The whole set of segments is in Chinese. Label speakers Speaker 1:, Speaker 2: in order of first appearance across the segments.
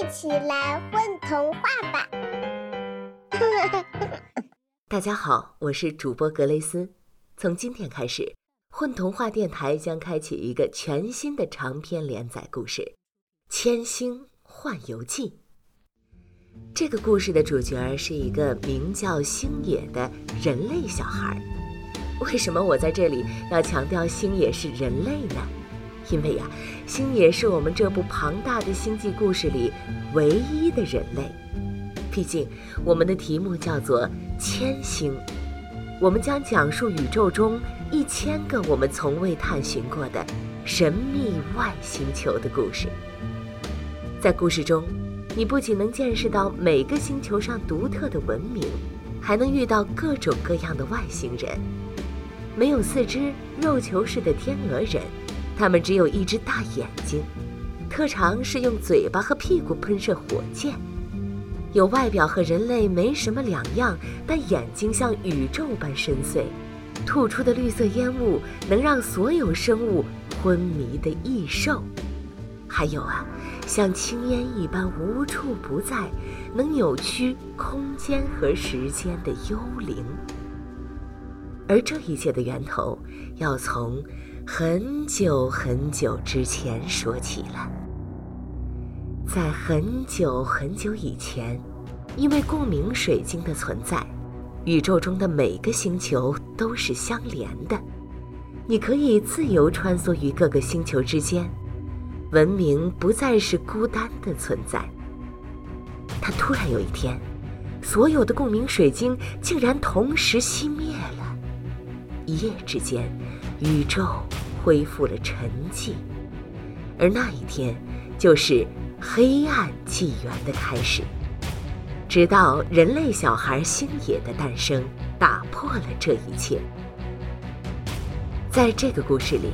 Speaker 1: 一起来混童话吧！
Speaker 2: 大家好，我是主播格雷斯。从今天开始，混童话电台将开启一个全新的长篇连载故事《千星幻游记》。这个故事的主角是一个名叫星野的人类小孩。为什么我在这里要强调星野是人类呢？因为呀，星野是我们这部庞大的星际故事里唯一的人类。毕竟，我们的题目叫做“千星”，我们将讲述宇宙中一千个我们从未探寻过的神秘外星球的故事。在故事中，你不仅能见识到每个星球上独特的文明，还能遇到各种各样的外星人。没有四肢、肉球式的天鹅人。他们只有一只大眼睛，特长是用嘴巴和屁股喷射火箭，有外表和人类没什么两样，但眼睛像宇宙般深邃，吐出的绿色烟雾能让所有生物昏迷的异兽，还有啊，像青烟一般无处不在，能扭曲空间和时间的幽灵。而这一切的源头，要从。很久很久之前说起了，在很久很久以前，因为共鸣水晶的存在，宇宙中的每个星球都是相连的，你可以自由穿梭于各个星球之间，文明不再是孤单的存在。但突然有一天，所有的共鸣水晶竟然同时熄灭了，一夜之间，宇宙。恢复了沉寂，而那一天就是黑暗纪元的开始。直到人类小孩星野的诞生，打破了这一切。在这个故事里，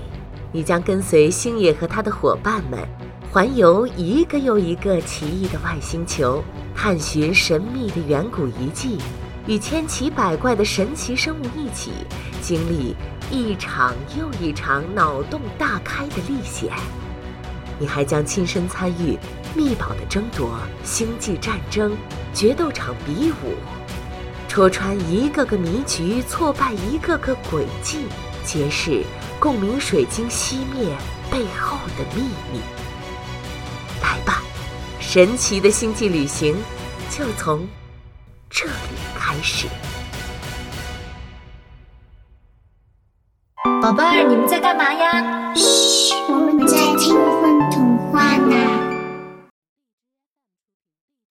Speaker 2: 你将跟随星野和他的伙伴们，环游一个又一个奇异的外星球，探寻神秘的远古遗迹，与千奇百怪的神奇生物一起经历。一场又一场脑洞大开的历险，你还将亲身参与秘宝的争夺、星际战争、决斗场比武，戳穿一个个迷局，挫败一个个诡计，揭示共鸣水晶熄灭背后的秘密。来吧，神奇的星际旅行就从这里始。
Speaker 3: 宝贝儿，你们在干嘛呀？